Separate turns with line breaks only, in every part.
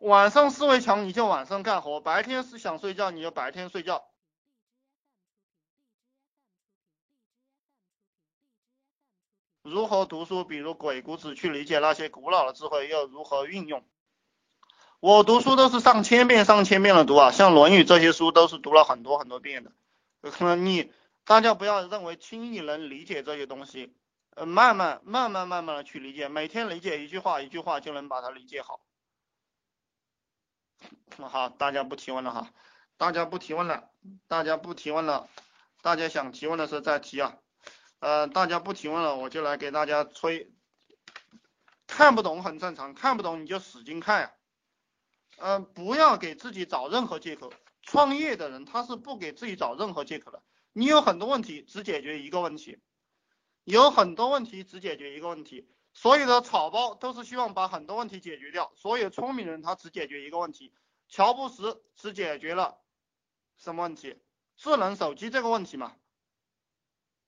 晚上思维强，你就晚上干活；白天是想睡觉，你就白天睡觉。如何读书？比如鬼谷子去理解那些古老的智慧，又如何运用？我读书都是上千遍、上千遍的读啊，像《论语》这些书都是读了很多很多遍的。可能你大家不要认为轻易能理解这些东西，呃，慢慢、慢慢、慢慢的去理解，每天理解一句话、一句话就能把它理解好。好，大家不提问了哈，大家不提问了，大家不提问了，大家想提问的时候再提啊。呃，大家不提问了，我就来给大家吹。看不懂很正常，看不懂你就使劲看呀。嗯，不要给自己找任何借口。创业的人他是不给自己找任何借口的。你有很多问题，只解决一个问题；有很多问题，只解决一个问题。所有的草包都是希望把很多问题解决掉。所有聪明人他只解决一个问题。乔布斯只解决了什么问题？智能手机这个问题嘛。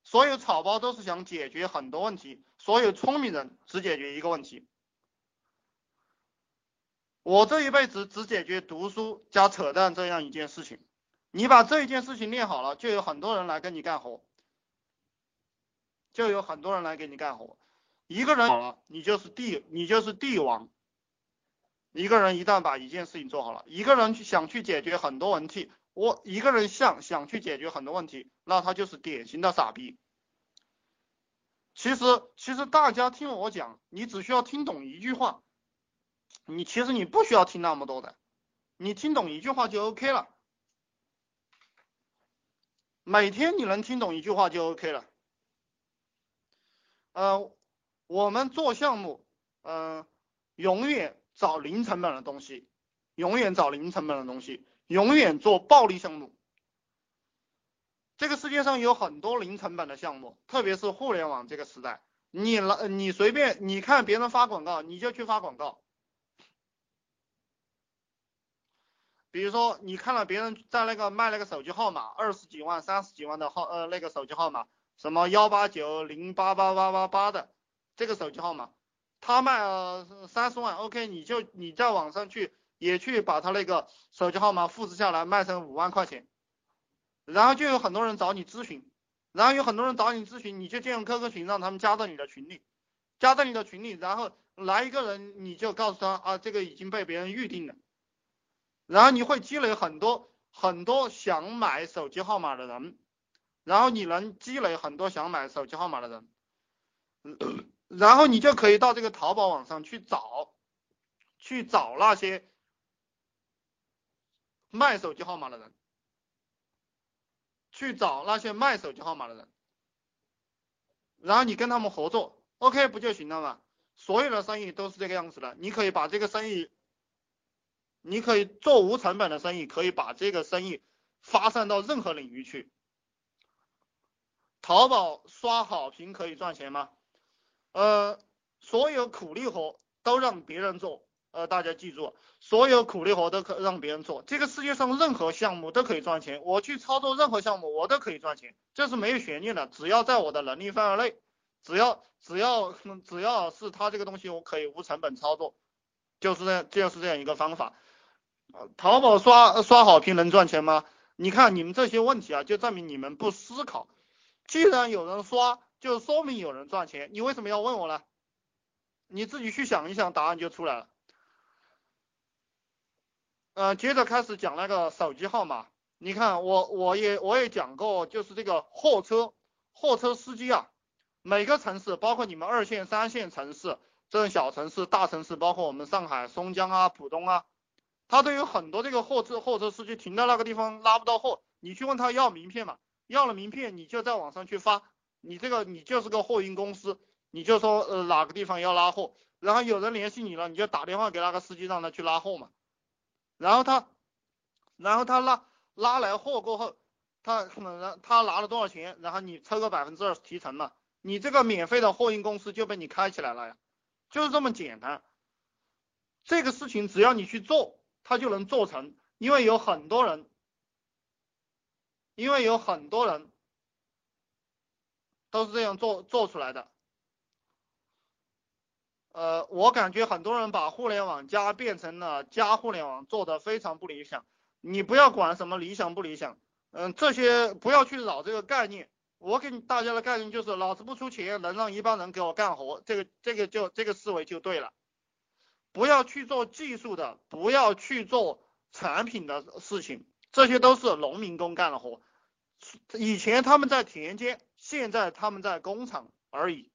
所有草包都是想解决很多问题，所有聪明人只解决一个问题。我这一辈子只解决读书加扯淡这样一件事情。你把这一件事情练好了，就有很多人来跟你干活，就有很多人来给你干活。一个人好了，你就是帝，你就是帝王。一个人一旦把一件事情做好了，一个人去想去解决很多问题。我一个人想想去解决很多问题，那他就是典型的傻逼。其实其实大家听我讲，你只需要听懂一句话，你其实你不需要听那么多的，你听懂一句话就 OK 了。每天你能听懂一句话就 OK 了。呃，我们做项目，嗯，永远找零成本的东西，永远找零成本的东西。永远做暴利项目。这个世界上有很多零成本的项目，特别是互联网这个时代，你来你随便你看别人发广告，你就去发广告。比如说你看了别人在那个卖那个手机号码，二十几万、三十几万的号呃那个手机号码，什么幺八九零八八八八八的这个手机号码，他卖了三十万，OK，你就你在网上去。也去把他那个手机号码复制下来卖成五万块钱，然后就有很多人找你咨询，然后有很多人找你咨询，你就建 QQ 群让他们加到你的群里，加到你的群里，然后来一个人你就告诉他啊这个已经被别人预定了，然后你会积累很多很多想买手机号码的人，然后你能积累很多想买手机号码的人，然后你就可以到这个淘宝网上去找，去找那些。卖手机号码的人，去找那些卖手机号码的人，然后你跟他们合作，OK 不就行了吗？所有的生意都是这个样子的，你可以把这个生意，你可以做无成本的生意，可以把这个生意发散到任何领域去。淘宝刷好评可以赚钱吗？呃，所有苦力活都让别人做。呃，大家记住，所有苦力活都可让别人做。这个世界上任何项目都可以赚钱，我去操作任何项目，我都可以赚钱，这是没有悬念的。只要在我的能力范围内，只要只要只要是他这个东西，我可以无成本操作，就是这就是这样一个方法。淘宝刷刷好评能赚钱吗？你看你们这些问题啊，就证明你们不思考。既然有人刷，就说明有人赚钱，你为什么要问我呢？你自己去想一想，答案就出来了。呃，接着开始讲那个手机号码。你看，我我也我也讲过，就是这个货车货车司机啊，每个城市，包括你们二线、三线城市，这种小城市、大城市，包括我们上海、松江啊、浦东啊，他都有很多这个货车货车司机停到那个地方拉不到货，你去问他要名片嘛，要了名片，你就在网上去发，你这个你就是个货运公司，你就说呃哪个地方要拉货，然后有人联系你了，你就打电话给那个司机让他去拉货嘛。然后他，然后他拉拉来货过后，他可能他拿了多少钱，然后你抽个百分之二十提成嘛，你这个免费的货运公司就被你开起来了呀，就是这么简单。这个事情只要你去做，他就能做成，因为有很多人，因为有很多人都是这样做做出来的。呃，我感觉很多人把互联网加变成了加互联网，做的非常不理想。你不要管什么理想不理想，嗯，这些不要去扰这个概念。我给大家的概念就是，老子不出钱，能让一帮人给我干活，这个这个就这个思维就对了。不要去做技术的，不要去做产品的事情，这些都是农民工干的活。以前他们在田间，现在他们在工厂而已。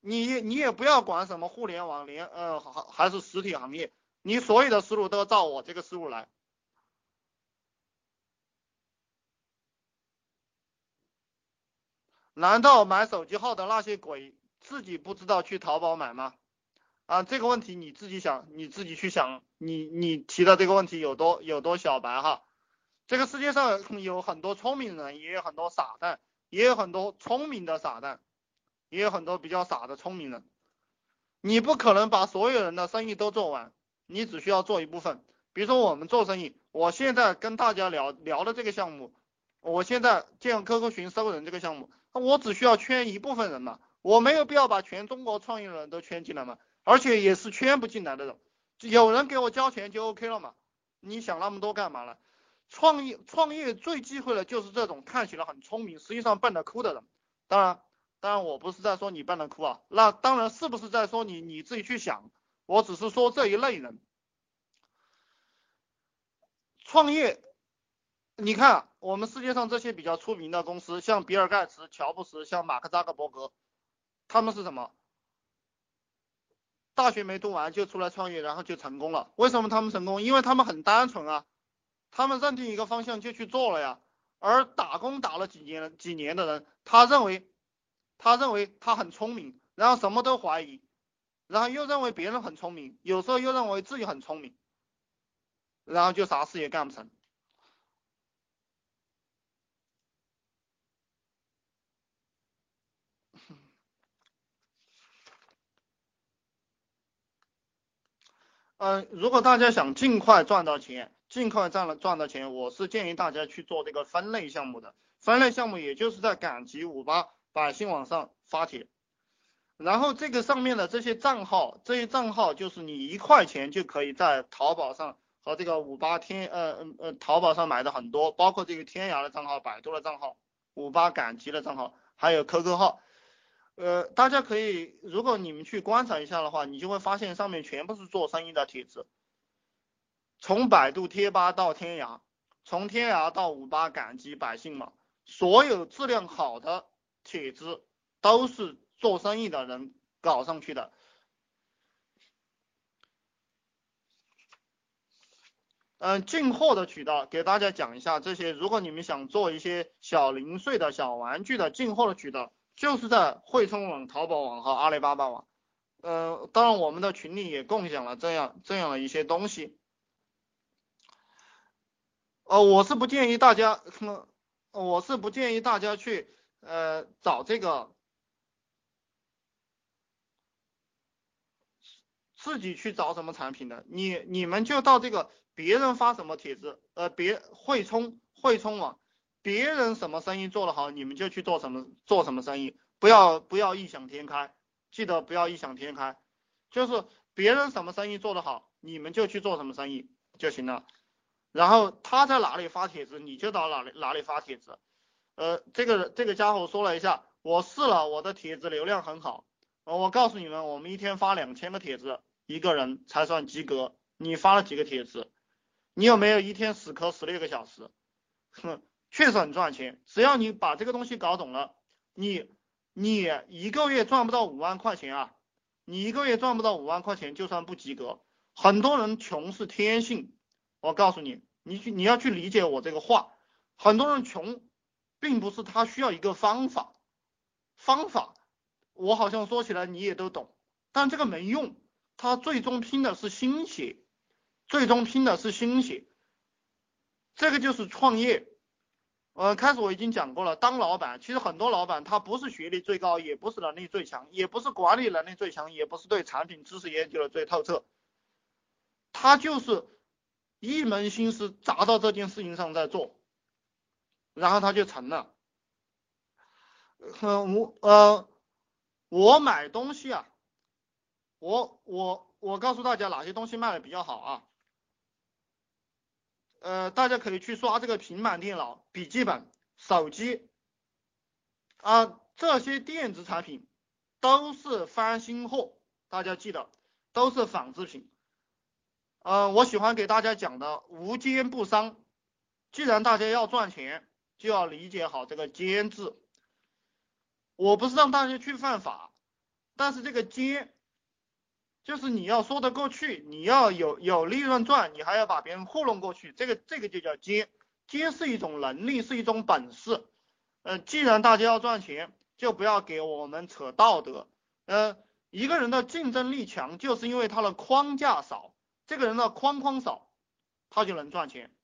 你你也不要管什么互联网连呃还还是实体行业，你所有的思路都照我这个思路来。难道买手机号的那些鬼自己不知道去淘宝买吗？啊，这个问题你自己想，你自己去想，你你提的这个问题有多有多小白哈？这个世界上有很多聪明人，也有很多傻蛋，也有很多聪明的傻蛋，也有很多比较傻的聪明人。你不可能把所有人的生意都做完，你只需要做一部分。比如说我们做生意，我现在跟大家聊聊的这个项目，我现在建 QQ 群收人这个项目。我只需要圈一部分人嘛，我没有必要把全中国创业人都圈进来嘛，而且也是圈不进来的人，有人给我交钱就 OK 了嘛，你想那么多干嘛呢？创业创业最忌讳的就是这种看起来很聪明，实际上笨的哭的人。当然，当然我不是在说你笨的哭啊，那当然是不是在说你你自己去想，我只是说这一类人，创业。你看，我们世界上这些比较出名的公司，像比尔盖茨、乔布斯，像马克扎克伯格，他们是什么？大学没读完就出来创业，然后就成功了。为什么他们成功？因为他们很单纯啊，他们认定一个方向就去做了呀。而打工打了几年几年的人，他认为他认为他很聪明，然后什么都怀疑，然后又认为别人很聪明，有时候又认为自己很聪明，然后就啥事也干不成。嗯，如果大家想尽快赚到钱，尽快赚了赚到钱，我是建议大家去做这个分类项目的。分类项目也就是在赶集五八百姓网上发帖，然后这个上面的这些账号，这些账号就是你一块钱就可以在淘宝上和这个五八天呃呃呃淘宝上买的很多，包括这个天涯的账号、百度的账号、五八赶集的账号，还有 QQ 号。呃，大家可以，如果你们去观察一下的话，你就会发现上面全部是做生意的帖子，从百度贴吧到天涯，从天涯到五八赶集百姓网，所有质量好的帖子都是做生意的人搞上去的。嗯，进货的渠道给大家讲一下这些，如果你们想做一些小零碎的小玩具的进货的渠道。就是在汇充网、淘宝网和阿里巴巴网，呃，当然我们的群里也共享了这样这样的一些东西。呃，我是不建议大家，我是不建议大家去呃找这个自己去找什么产品的，你你们就到这个别人发什么帖子，呃，别汇充汇充网。别人什么生意做得好，你们就去做什么做什么生意，不要不要异想天开，记得不要异想天开，就是别人什么生意做得好，你们就去做什么生意就行了。然后他在哪里发帖子，你就到哪里哪里发帖子。呃，这个这个家伙说了一下，我试了，我的帖子流量很好。我告诉你们，我们一天发两千个帖子，一个人才算及格。你发了几个帖子？你有没有一天死磕十六个小时？哼。确实很赚钱，只要你把这个东西搞懂了，你你一个月赚不到五万块钱啊，你一个月赚不到五万块钱就算不及格。很多人穷是天性，我告诉你，你去你要去理解我这个话。很多人穷，并不是他需要一个方法，方法我好像说起来你也都懂，但这个没用，他最终拼的是心血，最终拼的是心血，这个就是创业。呃，开始我已经讲过了，当老板，其实很多老板他不是学历最高，也不是能力最强，也不是管理能力最强，也不是对产品知识研究的最透彻，他就是一门心思砸到这件事情上在做，然后他就成了。呃，我呃，我买东西啊，我我我告诉大家哪些东西卖的比较好啊？呃，大家可以去刷这个平板电脑、笔记本、手机啊，这些电子产品都是翻新货，大家记得都是仿制品。呃，我喜欢给大家讲的无奸不商。既然大家要赚钱，就要理解好这个奸字。我不是让大家去犯法，但是这个奸。就是你要说得过去，你要有有利润赚，你还要把别人糊弄过去，这个这个就叫奸”。奸是一种能力，是一种本事。呃，既然大家要赚钱，就不要给我们扯道德。呃，一个人的竞争力强，就是因为他的框架少。这个人的框框少，他就能赚钱。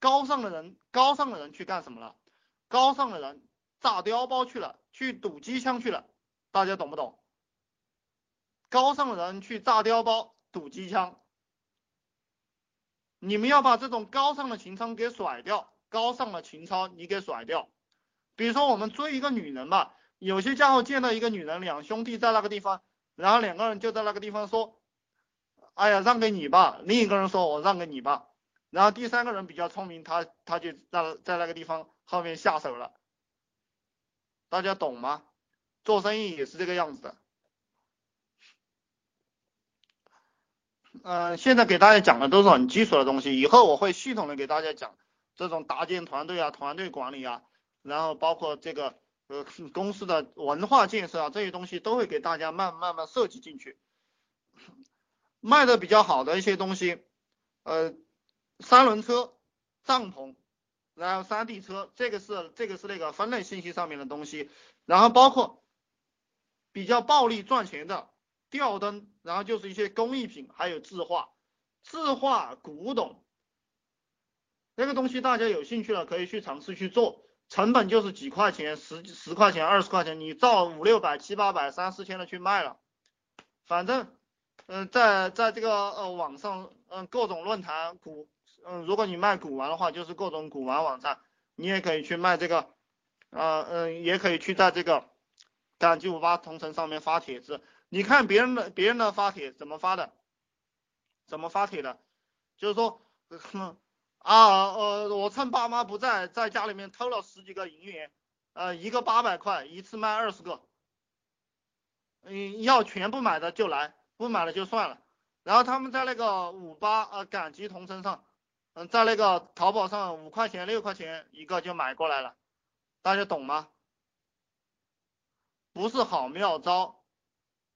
高尚的人，高尚的人去干什么了？高尚的人炸碉堡去了，去赌机枪去了，大家懂不懂？高尚的人去炸碉堡、赌机枪，你们要把这种高尚的情操给甩掉，高尚的情操你给甩掉。比如说我们追一个女人吧，有些家伙见到一个女人，两兄弟在那个地方，然后两个人就在那个地方说：“哎呀，让给你吧。”另一个人说：“我让给你吧。”然后第三个人比较聪明，他他就在在那个地方后面下手了。大家懂吗？做生意也是这个样子的。嗯，现在给大家讲的都是很基础的东西，以后我会系统的给大家讲这种搭建团队啊、团队管理啊，然后包括这个呃公司的文化建设啊这些东西都会给大家慢慢慢设计进去。卖的比较好的一些东西，呃，三轮车、帐篷，然后山地车，这个是这个是那个分类信息上面的东西，然后包括比较暴利赚钱的。吊灯，然后就是一些工艺品，还有字画，字画古董，那个东西大家有兴趣了可以去尝试去做，成本就是几块钱，十十块钱、二十块钱，你造五六百、七八百、三四千的去卖了，反正，嗯，在在这个呃网上，嗯，各种论坛古，嗯，如果你卖古玩的话，就是各种古玩网站，你也可以去卖这个，啊，嗯，也可以去在这个赶集五八同城上面发帖子。你看别人的别人的发帖怎么发的？怎么发帖的？就是说，啊呃，我趁爸妈不在，在家里面偷了十几个银元，呃，一个八百块，一次卖二十个，嗯，要全部买的就来，不买了就算了。然后他们在那个五八呃赶集同城上，嗯，在那个淘宝上五块钱六块钱一个就买过来了，大家懂吗？不是好妙招。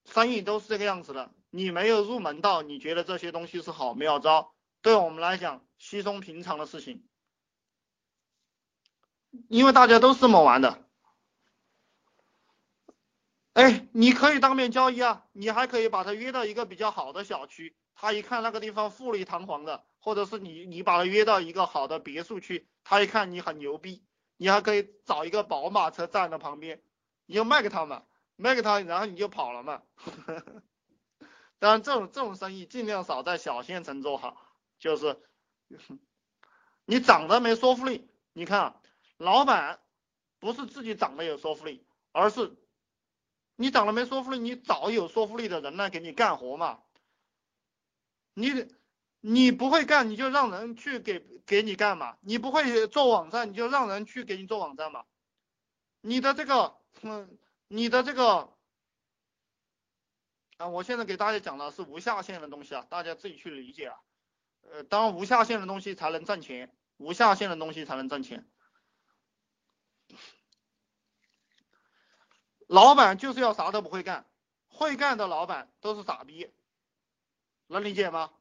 生意都是这个样子的，你没有入门到，你觉得这些东西是好妙招，对我们来讲稀松平常的事情，因为大家都是这么玩的。哎，你可以当面交易啊，你还可以把他约到一个比较好的小区，他一看那个地方富丽堂皇的，或者是你你把他约到一个好的别墅区，他一看你很牛逼，你还可以找一个宝马车站在旁边，你就卖给他们。卖给他，然后你就跑了嘛。当然，这种这种生意尽量少在小县城做好。就是你长得没说服力，你看啊，老板不是自己长得有说服力，而是你长得没说服力，你找有说服力的人来给你干活嘛。你你不会干，你就让人去给给你干嘛。你不会做网站，你就让人去给你做网站嘛。你的这个，嗯。你的这个啊，我现在给大家讲的是无下限的东西啊，大家自己去理解啊。呃，当无下限的东西才能挣钱，无下限的东西才能挣钱。老板就是要啥都不会干，会干的老板都是傻逼，能理解吗？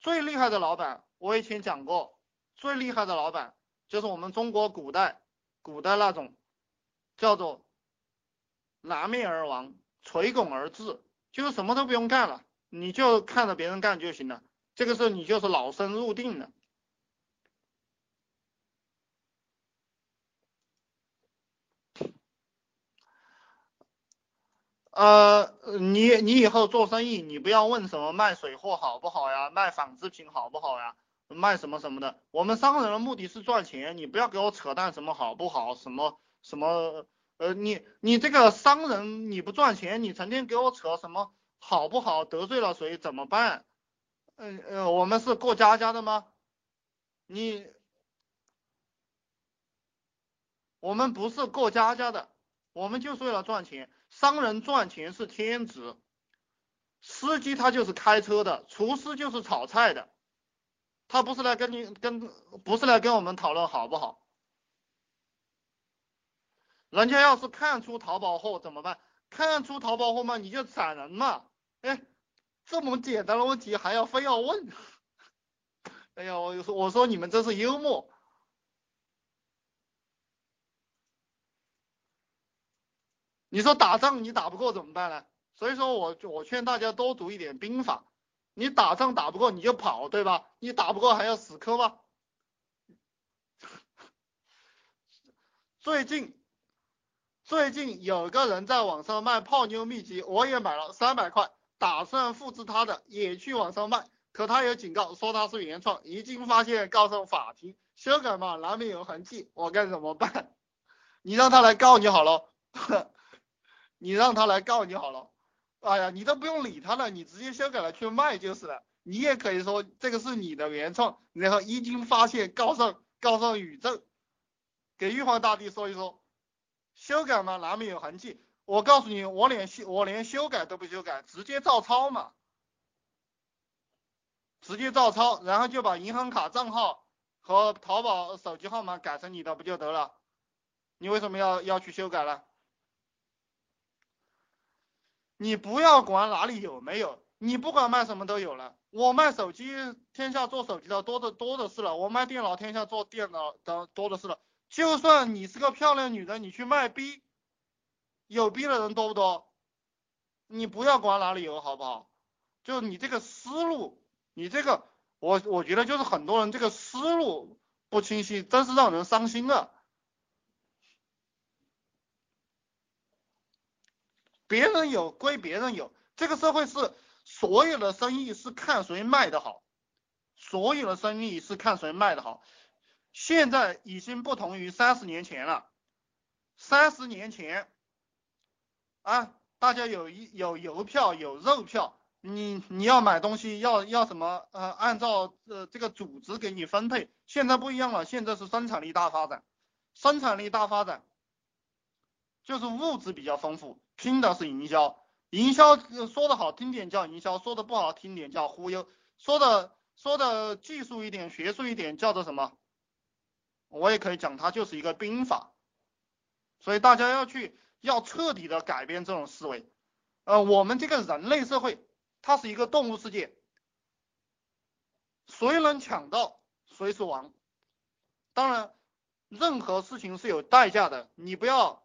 最厉害的老板，我以前讲过，最厉害的老板就是我们中国古代古代那种叫做。南面而亡，垂拱而治，就是什么都不用干了，你就看着别人干就行了。这个时候你就是老生入定了。呃，你你以后做生意，你不要问什么卖水货好不好呀，卖纺织品好不好呀，卖什么什么的。我们商人的目的是赚钱，你不要给我扯淡什么好不好，什么什么。呃，你你这个商人你不赚钱，你成天给我扯什么好不好？得罪了谁怎么办？嗯呃，我们是过家家的吗？你，我们不是过家家的，我们就是为了赚钱。商人赚钱是天职，司机他就是开车的，厨师就是炒菜的，他不是来跟你跟，不是来跟我们讨论好不好？人家要是看出淘宝货怎么办？看出淘宝货吗？你就闪人嘛。哎，这么简单的问题还要非要问？哎呀，我说我说你们真是幽默。你说打仗你打不过怎么办呢？所以说我我劝大家多读一点兵法。你打仗打不过你就跑，对吧？你打不过还要死磕吗？最近最近有个人在网上卖泡妞秘籍，我也买了三百块。打算复制他的，也去网上卖，可他有警告说他是原创，一经发现告上法庭，修改嘛难免有痕迹，我该怎么办？你让他来告你好了，你让他来告你好了，哎呀，你都不用理他了，你直接修改了去卖就是了，你也可以说这个是你的原创，然后一经发现告上告上宇宙，给玉皇大帝说一说，修改嘛难免有痕迹。我告诉你，我连修我连修改都不修改，直接照抄嘛，直接照抄，然后就把银行卡账号和淘宝手机号码改成你的不就得了？你为什么要要去修改呢？你不要管哪里有没有，你不管卖什么都有了。我卖手机，天下做手机的多的多的是了；我卖电脑，天下做电脑的多的是了。就算你是个漂亮女的，你去卖逼。有逼的人多不多？你不要管哪里有，好不好？就你这个思路，你这个，我我觉得就是很多人这个思路不清晰，真是让人伤心啊！别人有归别人有，这个社会是所有的生意是看谁卖的好，所有的生意是看谁卖的好。现在已经不同于三十年前了，三十年前。啊，大家有一有邮票有肉票，你你要买东西要要什么呃，按照呃这个组织给你分配。现在不一样了，现在是生产力大发展，生产力大发展，就是物质比较丰富，拼的是营销。营销说的好听点叫营销，说的不好听点叫忽悠。说的说的技术一点学术一点叫做什么？我也可以讲它就是一个兵法。所以大家要去。要彻底的改变这种思维，呃，我们这个人类社会，它是一个动物世界，谁能抢到谁是王。当然，任何事情是有代价的，你不要，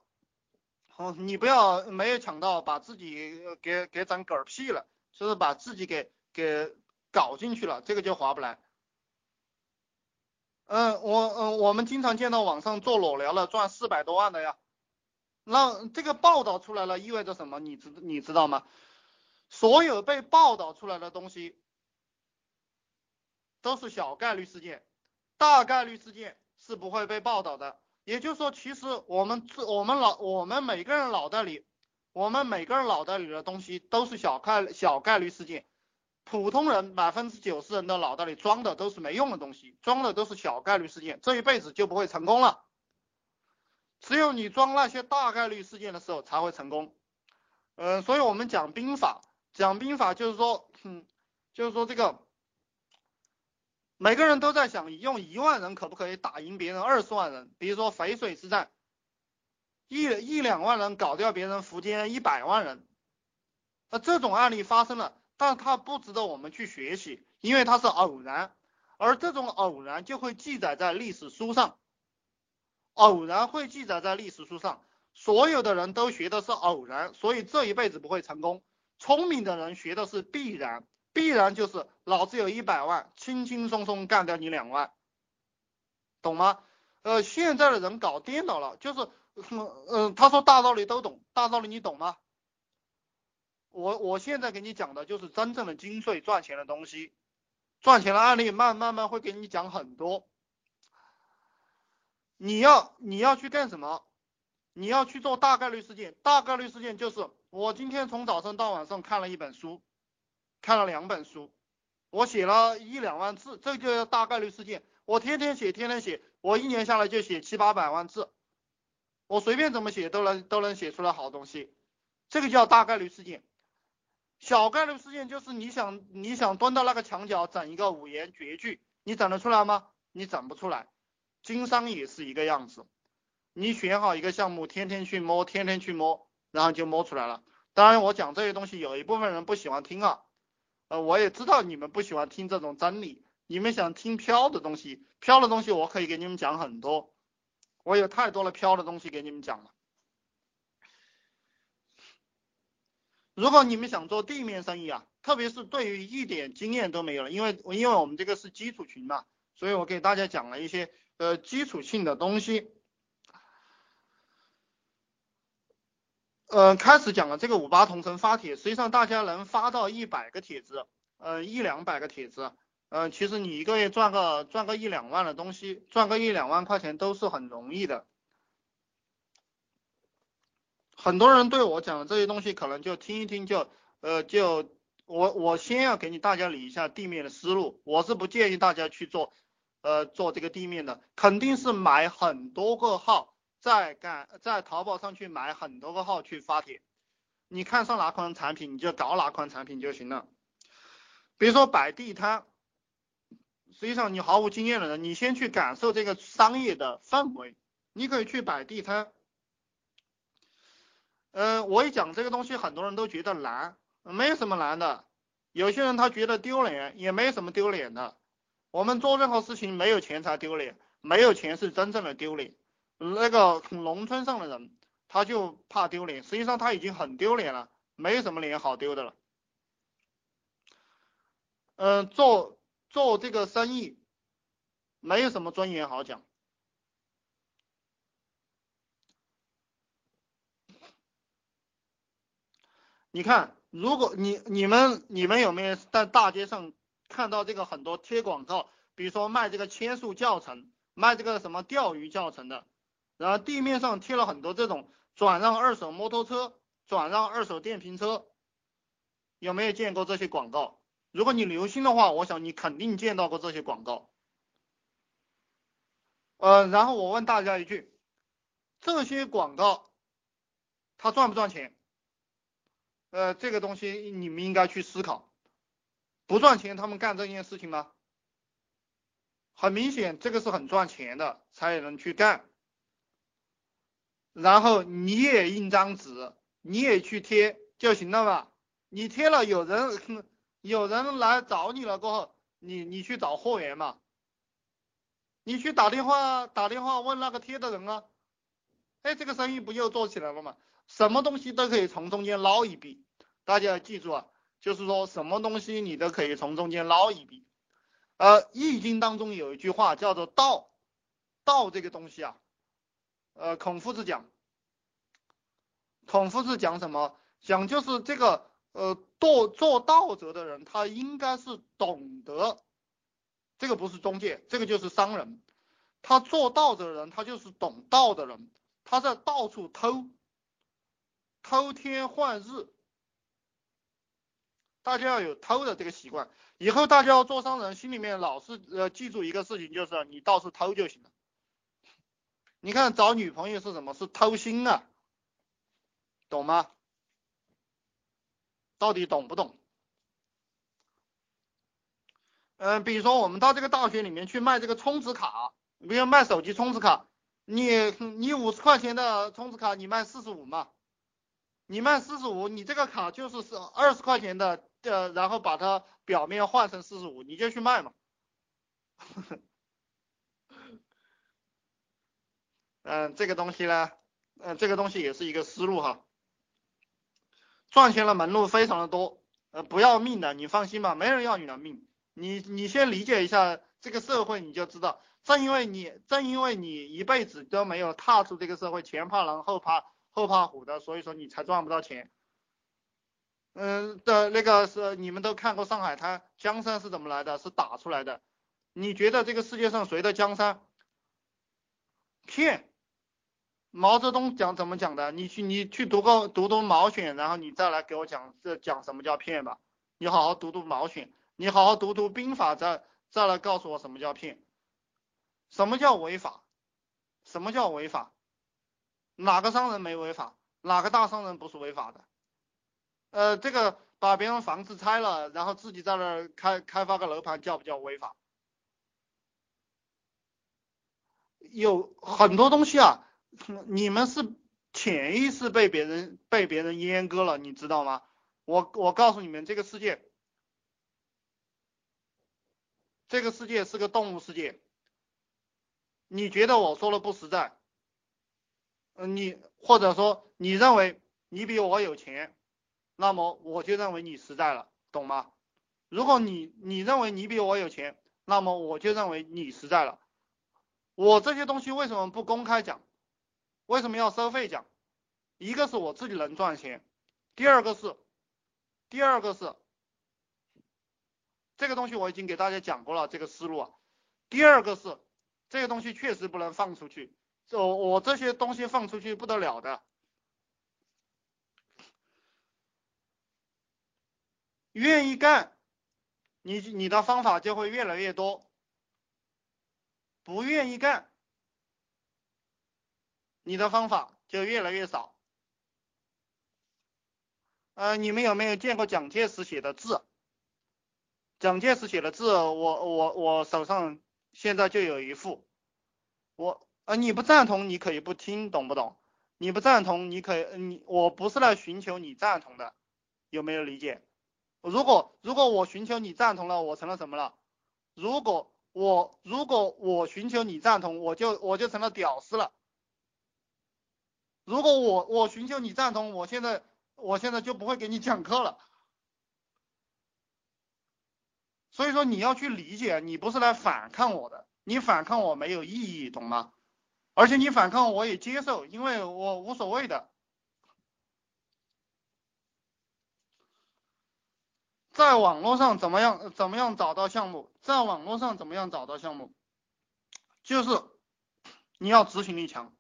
哦，你不要没有抢到，把自己给给整嗝屁了，就是把自己给给搞进去了，这个就划不来。嗯，我嗯，我们经常见到网上做裸聊了赚四百多万的呀。那这个报道出来了，意味着什么？你知你知道吗？所有被报道出来的东西都是小概率事件，大概率事件是不会被报道的。也就是说，其实我们我们脑我们每个人脑袋里，我们每个人脑袋里的东西都是小概小概率事件。普通人百分之九十人的脑袋里装的都是没用的东西，装的都是小概率事件，这一辈子就不会成功了。只有你装那些大概率事件的时候才会成功，嗯，所以我们讲兵法，讲兵法就是说，嗯，就是说这个，每个人都在想用一万人可不可以打赢别人二十万人，比如说淝水之战，一一两万人搞掉别人苻坚一百万人，那这种案例发生了，但它不值得我们去学习，因为它是偶然，而这种偶然就会记载在历史书上。偶然会记载在历史书上，所有的人都学的是偶然，所以这一辈子不会成功。聪明的人学的是必然，必然就是老子有一百万，轻轻松松干掉你两万，懂吗？呃，现在的人搞颠倒了，就是，嗯，他说大道理都懂，大道理你懂吗？我我现在给你讲的就是真正的精髓赚钱的东西，赚钱的案例慢慢慢会给你讲很多。你要你要去干什么？你要去做大概率事件，大概率事件就是我今天从早上到晚上看了一本书，看了两本书，我写了一两万字，这就大概率事件。我天天写，天天写，我一年下来就写七八百万字，我随便怎么写都能都能写出来好东西，这个叫大概率事件。小概率事件就是你想你想蹲到那个墙角整一个五言绝句，你整得出来吗？你整不出来。经商也是一个样子，你选好一个项目，天天去摸，天天去摸，然后就摸出来了。当然，我讲这些东西，有一部分人不喜欢听啊，呃，我也知道你们不喜欢听这种真理，你们想听飘的东西，飘的东西我可以给你们讲很多，我有太多了飘的东西给你们讲了。如果你们想做地面生意啊，特别是对于一点经验都没有了，因为因为我们这个是基础群嘛，所以我给大家讲了一些。呃，基础性的东西，呃，开始讲了这个五八同城发帖，实际上大家能发到一百个帖子，呃，一两百个帖子，呃，其实你一个月赚个赚个一两万的东西，赚个一两万块钱都是很容易的。很多人对我讲的这些东西，可能就听一听就，呃，就我我先要给你大家理一下地面的思路，我是不建议大家去做。呃，做这个地面的肯定是买很多个号，在干在淘宝上去买很多个号去发帖，你看上哪款产品你就搞哪款产品就行了。比如说摆地摊，实际上你毫无经验的人，你先去感受这个商业的氛围，你可以去摆地摊。嗯，我一讲这个东西，很多人都觉得难，没有什么难的，有些人他觉得丢脸，也没什么丢脸的。我们做任何事情没有钱才丢脸，没有钱是真正的丢脸。那个农村上的人他就怕丢脸，实际上他已经很丢脸了，没有什么脸好丢的了。嗯，做做这个生意没有什么尊严好讲。你看，如果你你们你们有没有在大街上？看到这个很多贴广告，比如说卖这个千数教程，卖这个什么钓鱼教程的，然后地面上贴了很多这种转让二手摩托车、转让二手电瓶车，有没有见过这些广告？如果你留心的话，我想你肯定见到过这些广告。呃，然后我问大家一句，这些广告它赚不赚钱？呃，这个东西你们应该去思考。不赚钱，他们干这件事情吗？很明显，这个是很赚钱的，才能去干。然后你也印张纸，你也去贴就行了吧？你贴了，有人 有人来找你了过后，你你去找货源嘛？你去打电话打电话问那个贴的人啊？哎，这个生意不就做起来了吗？什么东西都可以从中间捞一笔，大家要记住啊。就是说什么东西你都可以从中间捞一笔，呃，《易经》当中有一句话叫做“道”，道这个东西啊，呃，孔夫子讲，孔夫子讲什么？讲就是这个，呃，做做道德的人，他应该是懂得，这个不是中介，这个就是商人，他做道德的人，他就是懂道的人，他在到处偷，偷天换日。大家要有偷的这个习惯，以后大家要做商人，心里面老是呃记住一个事情，就是你到处偷就行了。你看找女朋友是什么？是偷心啊，懂吗？到底懂不懂？嗯，比如说我们到这个大学里面去卖这个充值卡，比如卖手机充值卡，你你五十块钱的充值卡，你卖四十五嘛？你卖四十五，你这个卡就是是二十块钱的。呃，然后把它表面换成四十五，你就去卖嘛。嗯，这个东西呢，嗯，这个东西也是一个思路哈。赚钱的门路非常的多，呃，不要命的，你放心吧，没人要你的命。你你先理解一下这个社会，你就知道，正因为你正因为你一辈子都没有踏出这个社会，前怕狼后怕后怕虎的，所以说你才赚不到钱。嗯的那个是你们都看过上海滩，江山是怎么来的？是打出来的。你觉得这个世界上谁的江山？骗，毛泽东讲怎么讲的？你去你去读个读读毛选，然后你再来给我讲这讲什么叫骗吧。你好好读读毛选，你好好读读兵法，再再来告诉我什么叫骗，什么叫违法？什么叫违法？哪个商人没违法？哪个大商人不是违法的？呃，这个把别人房子拆了，然后自己在那儿开开发个楼盘，叫不叫违法？有很多东西啊。你们是潜意识被别人被别人阉割了，你知道吗？我我告诉你们，这个世界，这个世界是个动物世界。你觉得我说的不实在？嗯，你或者说你认为你比我有钱，那么我就认为你实在了，懂吗？如果你你认为你比我有钱，那么我就认为你实在了。我这些东西为什么不公开讲？为什么要收费讲？一个是我自己能赚钱，第二个是，第二个是，这个东西我已经给大家讲过了，这个思路啊。第二个是，这个东西确实不能放出去，我我这些东西放出去不得了的。愿意干，你你的方法就会越来越多；不愿意干。你的方法就越来越少。呃，你们有没有见过蒋介石写的字？蒋介石写的字，我我我手上现在就有一副。我呃，你不赞同你可以不听，懂不懂？你不赞同你可以，你我不是来寻求你赞同的，有没有理解？如果如果我寻求你赞同了，我成了什么了？如果我如果我寻求你赞同，我就我就成了屌丝了。如果我我寻求你赞同，我现在我现在就不会给你讲课了。所以说你要去理解，你不是来反抗我的，你反抗我没有意义，懂吗？而且你反抗我也接受，因为我无所谓的。在网络上怎么样怎么样找到项目？在网络上怎么样找到项目？就是你要执行力强。